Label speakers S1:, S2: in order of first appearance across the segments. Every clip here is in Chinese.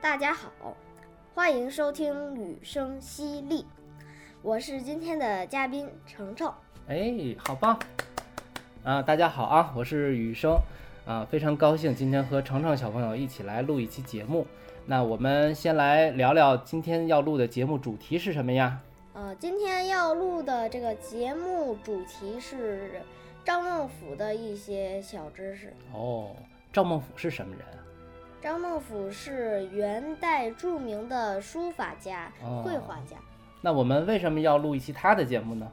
S1: 大家好，欢迎收听雨声淅沥，我是今天的嘉宾程程。
S2: 哎，好棒！啊，大家好啊，我是雨声，啊，非常高兴今天和程程小朋友一起来录一期节目。那我们先来聊聊今天要录的节目主题是什么呀？
S1: 呃，今天要录的这个节目主题是赵孟俯的一些小知识。
S2: 哦，赵孟俯是什么人啊？
S1: 张孟俯是元代著名的书法家、
S2: 哦
S1: 绘画家。
S2: 那我们为什么要录一期他的节目呢？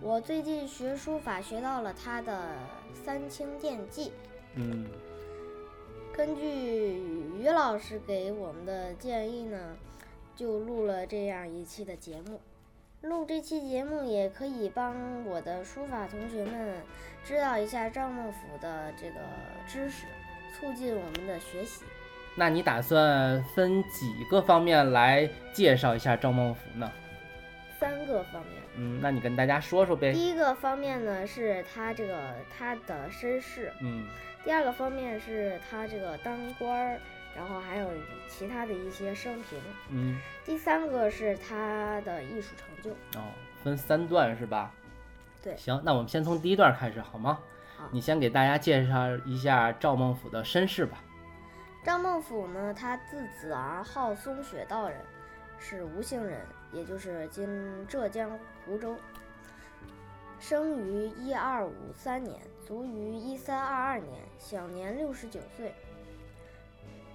S1: 我最近学书法学到了他的《三清殿记
S2: 嗯，》，
S1: 根据于老师给我们的建议呢，就录了这样一期的节目。录这期节目也可以帮我的书法同学们知道一下赵孟俯的这个知识，促进我们的学习。
S2: 那你打算分几个方面来介绍一下赵孟頫呢？
S1: 三个方面。
S2: 嗯，那你跟大家说说呗。
S1: 第一个方面呢是他这个他的身世，
S2: 嗯，
S1: 第二个方面是他这个当官儿，然后还有其他的一些生平，
S2: 嗯，
S1: 第三个是他的艺术成就。
S2: 哦，分三段是吧？
S1: 对
S2: 行，那我们先从第一段开始好吗？
S1: 好
S2: 你先给大家介绍一下赵孟俯的身世吧。
S1: 赵孟俯呢，他字子儿，号松雪道人，是吴姓人，也就是今浙江湖州。生于一二五三年，卒于一三二二年，享年六十九岁。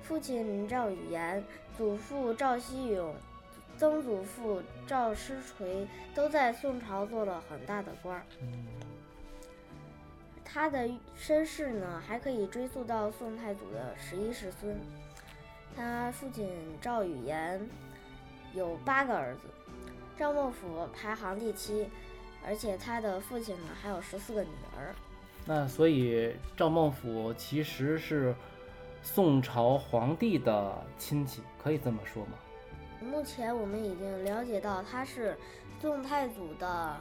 S1: 父亲赵语言，祖父赵希永，曾祖父赵师垂都在宋朝做了很大的官儿。
S2: 嗯
S1: 他的身世呢，还可以追溯到宋太祖的十一世孙。他父亲赵语言有八个儿子，赵孟俯排行第七，而且他的父亲呢还有十四个女儿。
S2: 那所以赵孟俯其实是宋朝皇帝的亲戚，可以这么说吗？
S1: 目前我们已经了解到他是宋太祖的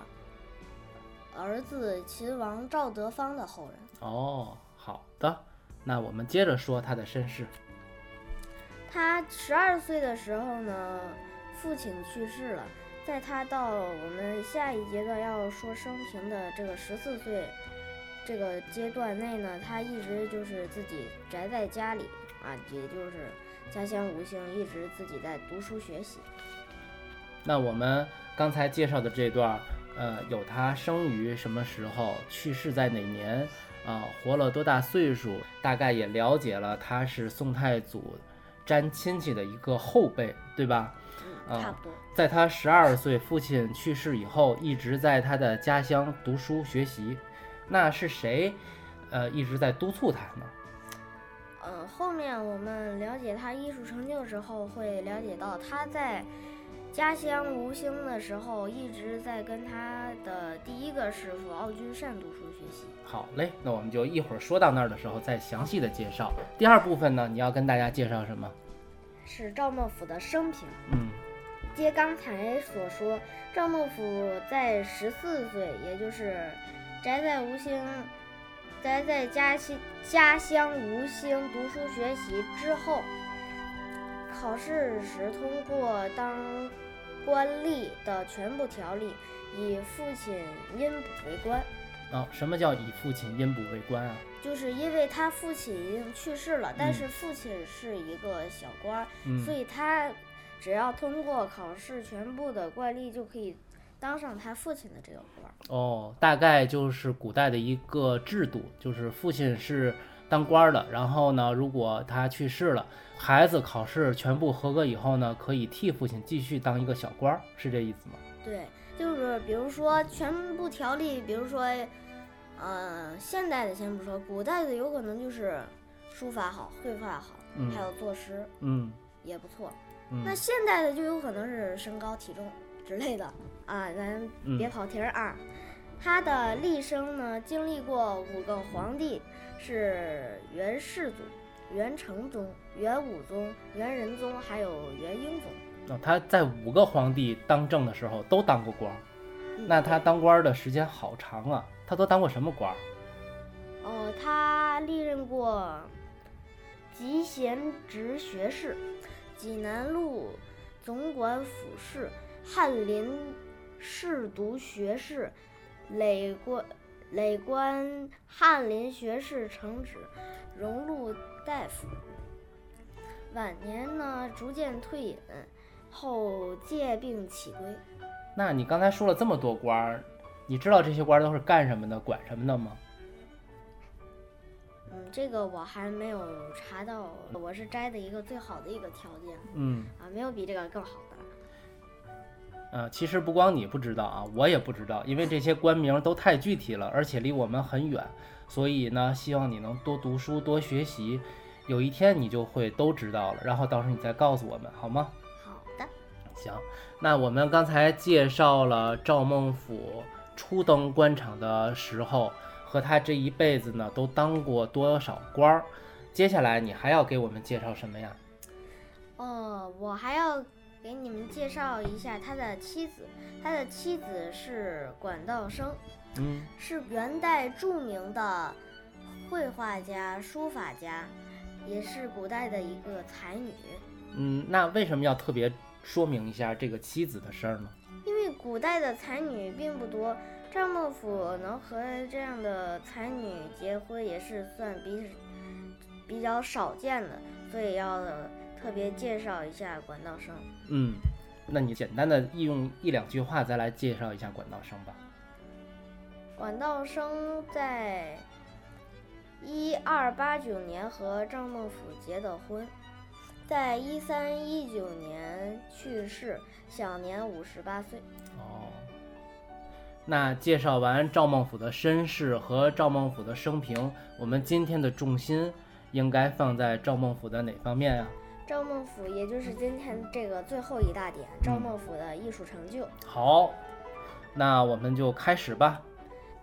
S1: 儿子秦王赵德芳的后人。
S2: 哦，好的，那我们接着说他的身世。
S1: 他十二岁的时候呢，父亲去世了。在他到我们下一阶段要说生平的这个十四岁这个阶段内呢，他一直就是自己宅在家里啊，也就是家乡吴兴，一直自己在读书学习。
S2: 那我们刚才介绍的这段儿，呃，有他生于什么时候，去世在哪年，啊、活了多大岁数，大概也了解了他是宋太祖沾亲戚的一个后辈，对吧？
S1: 嗯，
S2: 啊
S1: 差不多。
S2: 在他十二岁父亲去世以后，一直在他的家乡读书学习。那是谁，呃，一直在督促他呢？
S1: 呃，后面我们了解他艺术成就之后，会了解到他在家乡吴兴的时候，一直在跟他的第一个师傅奥君善读书学习。
S2: 好嘞，那我们就一会儿说到那儿的时候再详细的介绍。第二部分呢，你要跟大家介绍什么？
S1: 是赵孟俯的生平。
S2: 嗯，
S1: 接刚才所说，赵孟俯在十四岁，也就是宅在吴兴，宅在家乡家乡吴兴读书学习之后，考试时通过当官吏的全部条例，以父亲阴补为官。
S2: 啊，什么叫以父亲阴补为官啊？
S1: 就是因为他父亲已经去世了，但
S2: 嗯
S1: 是父亲是一个小官所以他只要通过考试全部的官吏，就可以当上他父亲的这个官儿。
S2: 哦，大概就是古代的一个制度，就是父亲是当官儿的，然后呢，如果他去世了，孩子考试全部合格以后呢，可以替父亲继续当一个小官儿，是这意思吗？
S1: 对，就是比如说全部条例，比如说，呃，现代的先不说，古代的有可能就是书法好、绘画好，
S2: 嗯
S1: 还有作诗
S2: 嗯
S1: 也不错。
S2: 嗯
S1: 那现代的就有可能是身高体重之类的啊，咱别
S2: 嗯
S1: 跑题儿啊。他的历生呢，经历过五个皇帝，是元世祖、元成宗、元武宗、元仁宗，还有元英宗。
S2: 哦他在五个皇帝当政的时候都当过官儿，
S1: 嗯
S2: 那他当官儿的时间好长啊，他都当过什么官儿？
S1: 哦，他历任过集贤直学士、济南路总管府事、翰林侍读学士、累官累官翰林学士承旨、荣禄大夫。晚年呢，逐渐退隐，后借病起归。
S2: 那你刚才说了这么多官儿，你知道这些官儿都是干什么的、管什么的吗？
S1: 嗯，这个我还没有查到，我是摘的一个最好的一个条件
S2: 嗯。
S1: 啊，没有比这个更好的。
S2: 呃，其实不光你不知道啊，我也不知道，因为这些官名都太具体了，而且离我们很远，所以呢，希望你能多读书、多学习，有一天你就会都知道了，然后到时候你再告诉我们，好吗？
S1: 好的，
S2: 行，那我们刚才介绍了赵孟俯初登官场的时候和他这一辈子呢都当过多少官儿，接下来你还要给我们介绍什么呀？
S1: 哦，我还要给你们介绍一下他的妻子，他的妻子是管道生，
S2: 嗯
S1: 是元代著名的绘画家、书法家，也是古代的一个才女。
S2: 嗯，那为什么要特别说明一下这个妻子的事儿呢？
S1: 因为古代的才女并不多，赵孟俯能和这样的才女结婚，也是算比比较少见的，所以要特别介绍一下管道生。
S2: 嗯，那你简单的用一两句话再来介绍一下管道生吧。
S1: 管道生在一二八九年和赵孟俯结的婚，在一三一九年去世，享年五十八岁。
S2: 哦，那介绍完赵孟俯的身世和赵孟俯的生平，我们今天的重心应该放在赵孟俯的哪方面呀、
S1: 赵孟俯，也就是今天这个最后一大点，赵孟俯的艺术成就。
S2: 好，那我们就开始吧。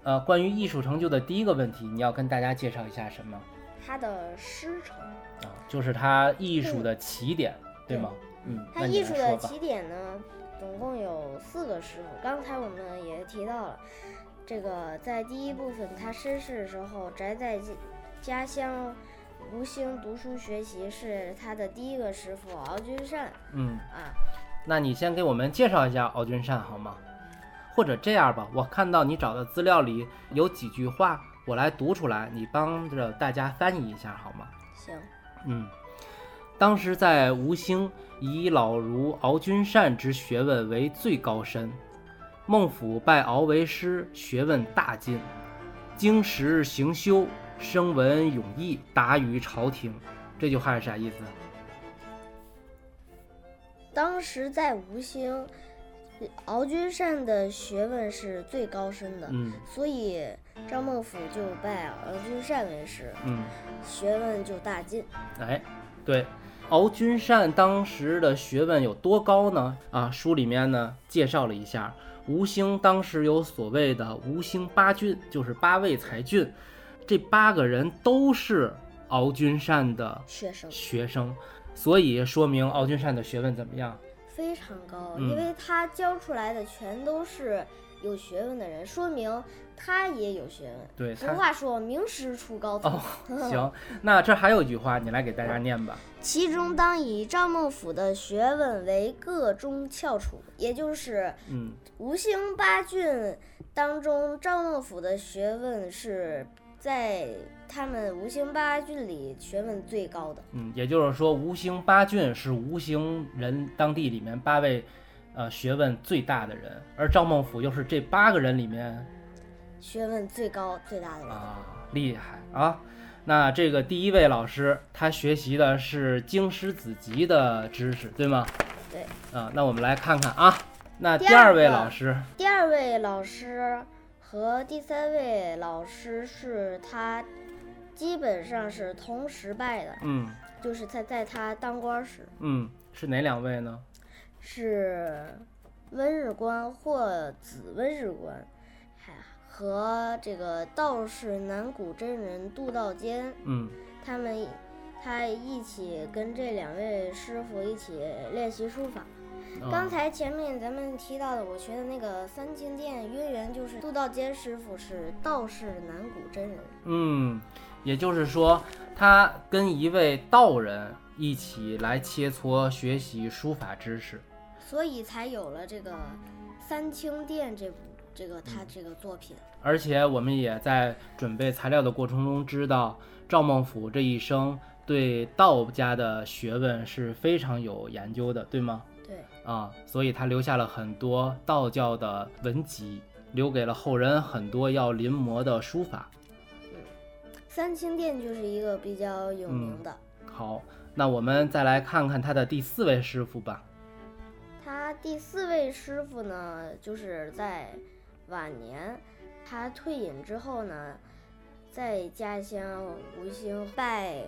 S2: 呃，关于艺术成就的第一个问题，你要跟大家介绍一下什么
S1: 他的师承，
S2: 啊？就是他艺术的起点，对吗？嗯，
S1: 他艺术的。起点呢，总共有四个师傅。刚才我们也提到了，这个在第一部分他身世的时候，宅在家家乡吴兴读书学习，是他的第一个师傅敖君善
S2: 嗯，
S1: 啊。
S2: 那你先给我们介绍一下敖君善好吗？或者这样吧，我看到你找的资料里有几句话，我来读出来，你帮着大家翻译一下好吗？
S1: 行，
S2: 嗯，当时在吴兴，以老儒敖君善之学问为最高深。孟府拜敖为师，学问大进，经时行修，声闻永毅，达于朝廷。这句话是啥意思？
S1: 当时在吴兴，敖君善的学问是最高深的，
S2: 嗯
S1: 所以张孟俯就拜敖君善为师，
S2: 嗯，
S1: 学问就大进。
S2: 哎，对，敖君善当时的学问有多高呢？啊，书里面呢介绍了一下，吴兴当时有所谓的吴兴八俊，就是八位才俊，这八个人都是敖君善的
S1: 学生
S2: 学生，所以说明敖君善的学问怎么样？
S1: 非常高，
S2: 嗯
S1: 因为他教出来的全都是有学问的人，说明他也有学问。
S2: 对。
S1: 俗话说，名师出高徒。
S2: 哦，行，那这还有一句话，你来给大家念吧。
S1: 其中当以赵孟俯的学问为个中翘楚，也就是
S2: 嗯，
S1: 吴兴八俊当中，赵孟俯的学问是在他们吴兴八郡里学问最高的。
S2: 嗯，也就是说，吴兴八郡是吴兴人当地里面八位，呃，学问最大的人，而赵孟俯又是这八个人里面
S1: 学问最高最大的人，
S2: 啊，厉害啊。那这个第一位老师，他学习的是经师子集的知识，对吗？
S1: 对。
S2: 啊，那我们来看看啊，那
S1: 第
S2: 第二位老师，
S1: 第二位老师和第三位老师是他基本上是同时拜的，
S2: 嗯
S1: 就是他在他当官时
S2: 嗯，是哪两位呢？
S1: 是温日官或子温日官，还和这个道士南谷真人杜道坚，
S2: 嗯
S1: 他们他一起跟这两位师傅一起练习书法。
S2: 啊
S1: 刚才前面咱们提到的，我学的那个三清殿渊源，就是杜道坚师傅是道士南谷真人。
S2: 嗯，也就是说，他跟一位道人一起来切磋学习书法知识。
S1: 所以才有了这个《三清殿》这部这个他这个作品。
S2: 而且我们也在准备材料的过程中知道，赵孟俯这一生对道家的学问是非常有研究的，对吗？
S1: 对，
S2: 啊，所以他留下了很多道教的文集，留给了后人很多要临摹的书法。
S1: 三清殿就是一个比较有名的。
S2: 好，那我们再来看看他的第四位师傅吧。
S1: 他第四位师傅呢，就是在晚年他退隐之后呢，在家乡吴兴拜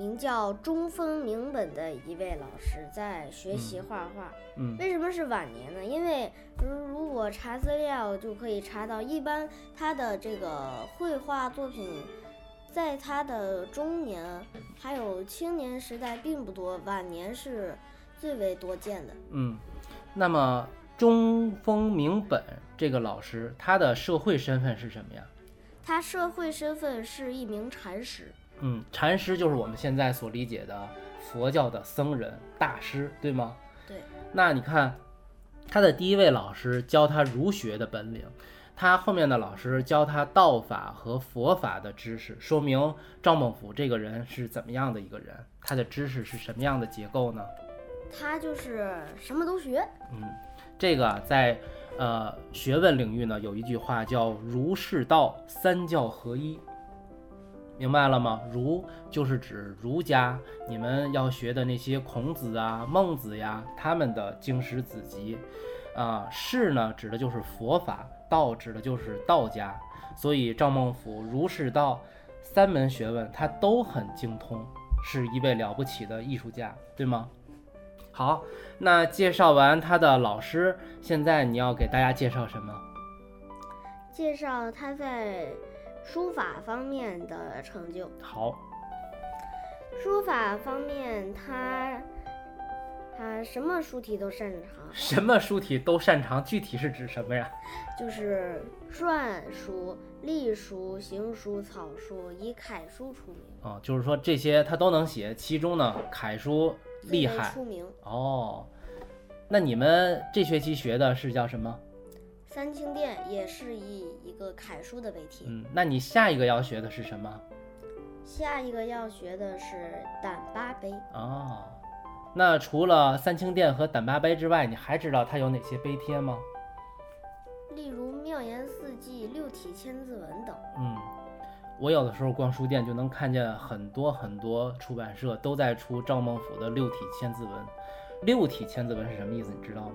S1: 名叫中峰明本的一位老师，在学习画画。
S2: 嗯
S1: 为什么是晚年呢？因为如如果查资料就可以查到，一般他的这个绘画作品，在他的中年还有青年时代并不多，晚年是最为多见的。
S2: 嗯，那么中峰明本这个老师，他的社会身份是什么呀？
S1: 他社会身份是一名禅师，
S2: 嗯，禅师就是我们现在所理解的佛教的僧人大师，对吗？
S1: 对。
S2: 那你看，他的第一位老师教他儒学的本领，他后面的老师教他道法和佛法的知识，说明赵孟俯这个人是怎么样的一个人，他的知识是什么样的结构呢？
S1: 他就是什么都学。
S2: 嗯，这个啊在呃学问领域呢，有一句话叫“儒释道三教合一”，明白了吗？儒就是指儒家，你们要学的那些孔子啊、孟子呀，他们的经史子集啊；释呢，指的就是佛法；道指的就是道家。所以赵孟俯儒释道三门学问他都很精通，是一位了不起的艺术家，对吗？好，那介绍完他的老师，现在你要给大家介绍什么？
S1: 介绍他在书法方面的成就。
S2: 好，
S1: 书法方面，他他什么书体都擅长，
S2: 什么书体都擅长，具体是指什么呀？
S1: 就是篆书、隶书、行书、草书，以楷书出名，
S2: 哦，就是说这些他都能写，其中呢，楷书厉害
S1: 出名。
S2: 哦。那你们这学期学的是叫什么？
S1: 三清殿也是以一个楷书的为题。
S2: 嗯，那你下一个要学的是什么？
S1: 下一个要学的是胆巴碑。
S2: 哦，那除了三清殿和胆巴碑之外，你还知道它有哪些碑帖吗？
S1: 例如妙言四季、六体千字文等。
S2: 嗯，我有的时候逛书店就能看见很多很多出版社都在出赵孟俯的六体千字文。六体千字文是什么意思？你知道吗？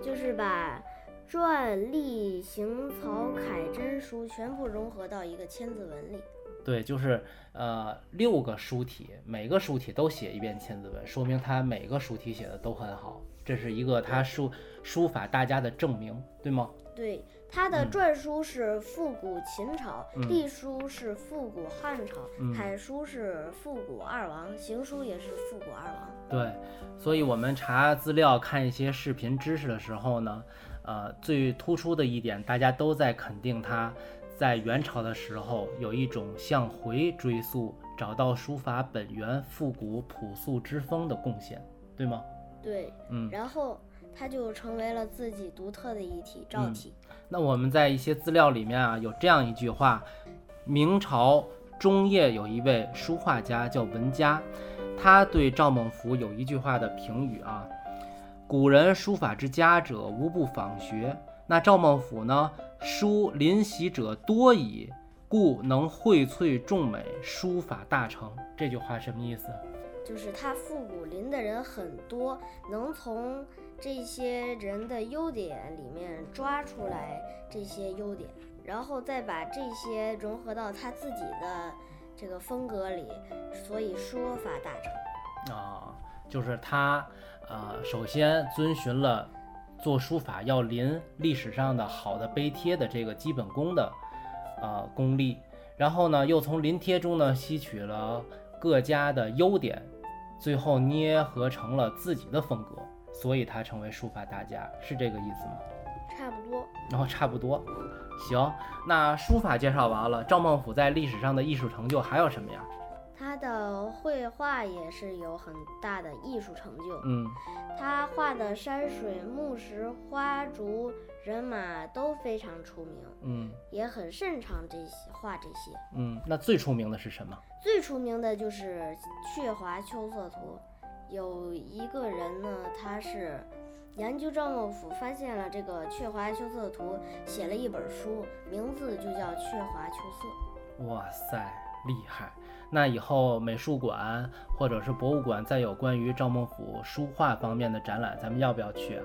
S1: 就是把篆、隶、行、草、楷、真书全部融合到一个千字文里。
S2: 对，就是呃六个书体，每个书体都写一遍千字文，说明他每个书体写的都很好，这是一个他书书法大家的证明，对吗？
S1: 对，他的
S2: 嗯
S1: 篆书是复古秦朝，
S2: 嗯
S1: 隶书是复古汉朝，
S2: 嗯
S1: 楷书是复古二王，行书也是复古二王。
S2: 对，所以我们查资料、看一些视频知识的时候呢，呃，最突出的一点，大家都在肯定他在元朝的时候有一种向回追溯、找到书法本源、复古朴素之风的贡献，对吗？
S1: 对，
S2: 嗯，
S1: 然后他就成为了自己独特的一体赵
S2: 嗯
S1: 体。
S2: 那我们在一些资料里面啊，有这样一句话：明朝中叶有一位书画家叫文嘉，他对赵孟俯有一句话的评语啊：“古人书法之家者，无不仿学。那赵孟俯呢，书临习者多矣，故能荟萃众美，书法大成。这句话什么意思？
S1: 就是他复古临的人很多，能从这些人的优点里面抓出来这些优点，然后再把这些融合到他自己的这个风格里，所以书法大成。
S2: 啊，就是他，呃，首先遵循了做书法要临历史上的好的碑帖的这个基本功的，呃，功力，然后呢，又从临帖中呢吸取了各家的优点。最后捏合成了自己的风格，所以他成为书法大家，是这个意思吗？
S1: 差不多。
S2: 然后差不多，行，那书法介绍完了，赵孟頫在历史上的艺术成就还有什么呀？
S1: 他的绘画也是有很大的艺术成就。
S2: 嗯，
S1: 他画的山水、木石、花竹、人马都非常出名。
S2: 嗯，
S1: 也很擅长这些画这些。
S2: 嗯，那最出名的是什么？
S1: 最出名的就是《鹊华秋色图》。有一个人呢，他是研究赵孟頫，发现了这个《鹊华秋色图》，写了一本书，名字就叫《鹊华秋色》。
S2: 哇塞，厉害！那以后美术馆或者是博物馆再有关于赵孟頫书画方面的展览，咱们要不要去啊？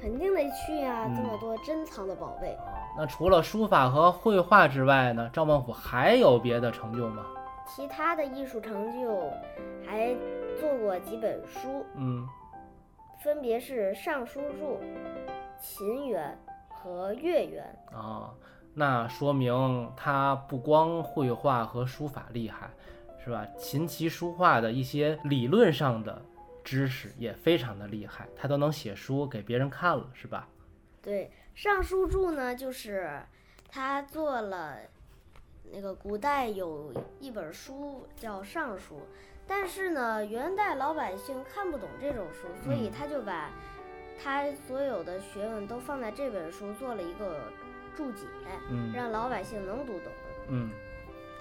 S1: 肯定得去呀，这么多珍藏的宝贝。
S2: 那除了书法和绘画之外呢？赵孟頫还有别的成就吗？
S1: 其他的艺术成就还做过几本书，
S2: 嗯，
S1: 分别是《尚书注》《秦园》和《月园》
S2: 啊。那说明他不光绘画和书法厉害，是吧？琴棋书画的一些理论上的知识也非常的厉害，他都能写书给别人看了，是吧？
S1: 对，《尚书注》呢，就是他做了那个古代有一本书叫《尚书》，但是呢，元代老百姓看不懂这种书，所以他就把他所有的学问都放在这本书做了一个。注解，
S2: 嗯，
S1: 让老百姓能读懂。
S2: 嗯，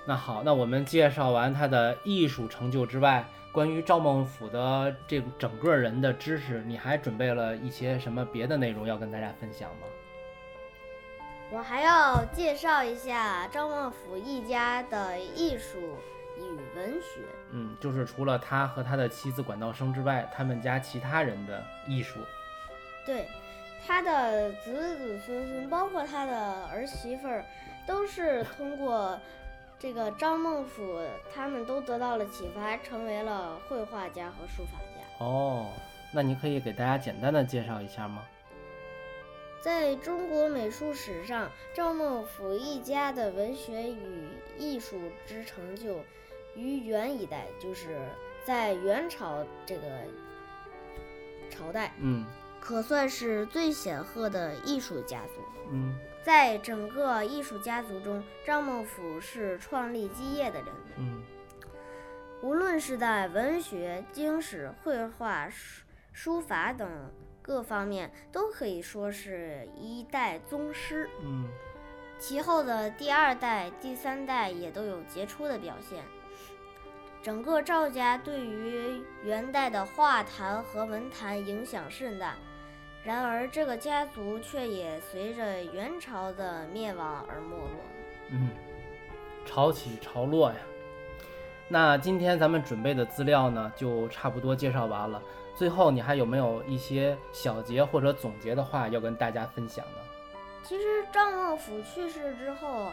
S2: 那好，那我们介绍完他的艺术成就之外，关于赵孟頫的这整个人的知识，你还准备了一些什么别的内容要跟大家分享吗？
S1: 我还要介绍一下赵孟頫一家的艺术与文学。
S2: 嗯，就是除了他和他的妻子管道生之外，他们家其他人的艺术。
S1: 对。他的子子孙孙，包括他的儿媳妇儿，都是通过这个张孟頫，他们都得到了启发，成为了绘画家和书法家。
S2: 哦，那你可以给大家简单的介绍一下吗？
S1: 在中国美术史上，赵孟俯一家的文学与艺术之成就，于元一代，就是在元朝这个朝代，
S2: 嗯。
S1: 可算是最显赫的艺术家族。
S2: 嗯，
S1: 在整个艺术家族中，张孟頫是创立基业的人。
S2: 嗯，
S1: 无论是在文学、经史、绘画、书书法等各方面，都可以说是一代宗师。
S2: 嗯，
S1: 其后的第二代、第三代也都有杰出的表现。整个赵家对于元代的画坛和文坛影响甚大。然而，这个家族却也随着元朝的灭亡而没落。
S2: 嗯，潮起潮落呀。那今天咱们准备的资料呢，就差不多介绍完了。最后，你还有没有一些小结或者总结的话要跟大家分享呢？
S1: 其实，赵孟頫去世之后。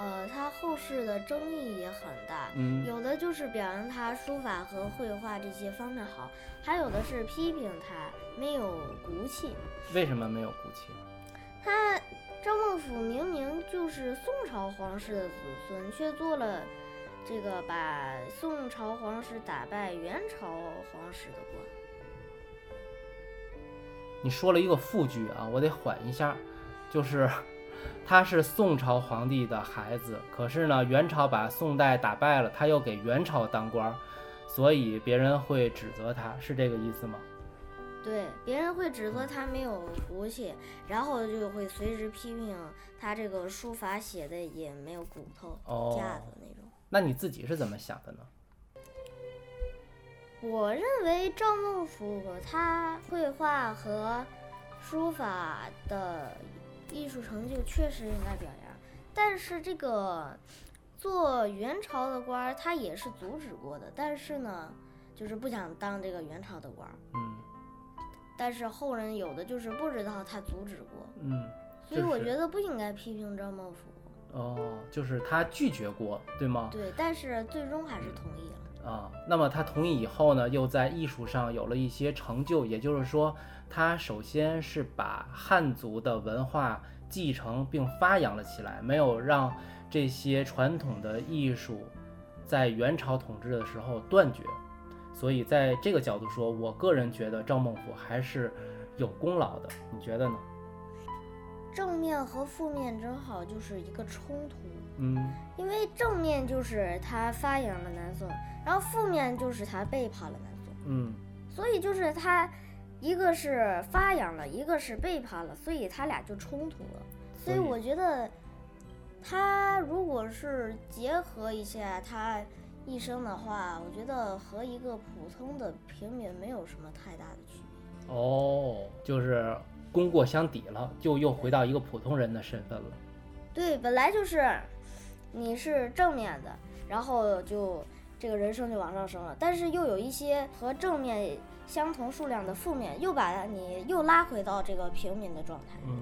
S1: 呃，他后世的争议也很大，
S2: 嗯，
S1: 有的就是表扬他书法和绘画这些方面好，还有的是批评他没有骨气。
S2: 为什么没有骨气？
S1: 他赵孟頫明明就是宋朝皇室的子孙，却做了这个把宋朝皇室打败元朝皇室的官。
S2: 你说了一个副句啊，我得缓一下，就是。他是宋朝皇帝的孩子，可是呢，元朝把宋代打败了，他又给元朝当官，所以别人会指责他，是这个意思吗？
S1: 对，别人会指责他没有骨气，然后就会随时批评他这个书法写的也没有骨头架子那种。
S2: 那你自己是怎么想的呢？
S1: 我认为赵孟頫他绘画和书法的。艺术成就确实应该表扬，但是这个做元朝的官儿，他也是阻止过的，但是呢，就是不想当这个元朝的官儿。
S2: 嗯
S1: 但是后人有的就是不知道他阻止过，
S2: 嗯，
S1: 所以我觉得不应该批评张孟俯。
S2: 哦，就是他拒绝过，对吗？
S1: 对，但是最终还是同意了。
S2: 啊，那么他同意以后呢，又在艺术上有了一些成就，也就是说，他首先是把汉族的文化继承并发扬了起来，没有让这些传统的艺术在元朝统治的时候断绝。所以在这个角度说，我个人觉得赵孟俯还是有功劳的，你觉得呢？
S1: 正面和负面正好就是一个冲突，
S2: 嗯
S1: 因为正面就是他发扬了南宋，然后负面就是他背叛了南宋，
S2: 嗯
S1: 所以就是他一个是发扬了，一个是背叛了，所以他俩就冲突了。所以
S2: 所以
S1: 我觉得他如果是结合一下他一生的话，我觉得和一个普通的平民没有什么太大的区别。
S2: 哦，就是功过相抵了，就又回到一个普通人的身份了。
S1: 对，本来就是你是正面的，然后就这个人生就往上升了，但是又有一些和正面相同数量的负面，又把你又拉回到这个平民的状态。
S2: 嗯，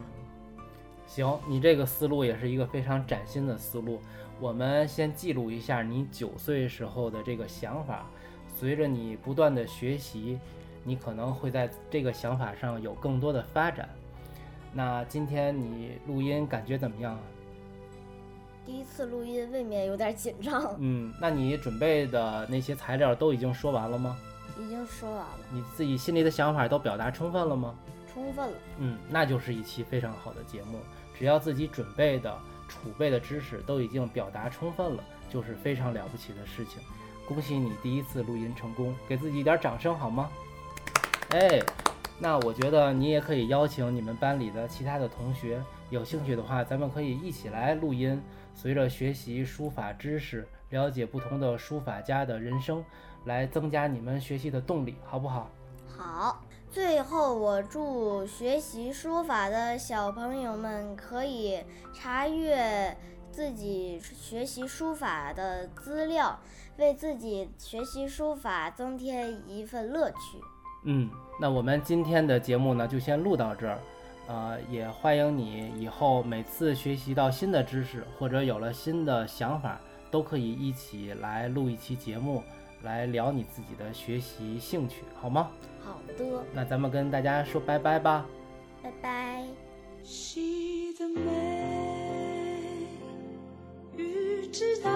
S2: 行，你这个思路也是一个非常崭新的思路。我们先记录一下你九岁时候的这个想法，随着你不断的学习，你可能会在这个想法上有更多的发展。那今天你录音感觉怎么样啊？
S1: 第一次录音未免有点紧张，
S2: 嗯，那你准备的那些材料都已经说完了吗？
S1: 已经说完了，
S2: 你自己心里的想法都表达充分了吗？
S1: 充分了。
S2: 嗯，那就是一期非常好的节目。只要自己准备的、储备的知识都已经表达充分了，就是非常了不起的事情。恭喜你第一次录音成功，给自己一点掌声好吗？哎，那我觉得你也可以邀请你们班里的其他的同学，有兴趣的话，咱们可以一起来录音。随着学习书法知识，了解不同的书法家的人生，来增加你们学习的动力，好不好？
S1: 好，最后我祝学习书法的小朋友们可以查阅自己学习书法的资料，为自己学习书法增添一份乐趣。
S2: 嗯，那我们今天的节目呢，就先录到这儿。呃，也欢迎你以后每次学习到新的知识，或者有了新的想法，都可以一起来录一期节目，来聊你自己的学习兴趣，好吗？
S1: 好的，
S2: 那咱们跟大家说拜拜吧。
S1: 拜拜。
S3: 细的美，欲知道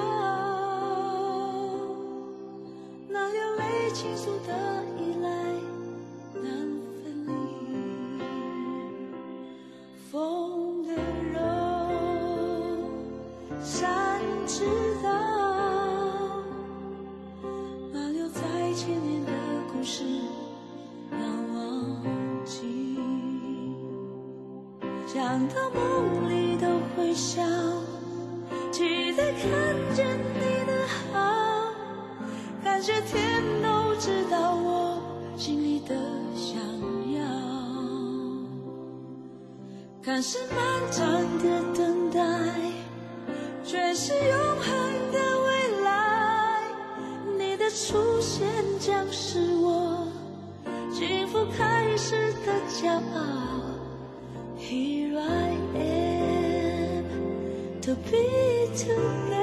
S3: 那流泪倾诉的是漫长的等待，却是永恒的未来。你的出现将是我幸福开始的骄傲。Here I am to be together，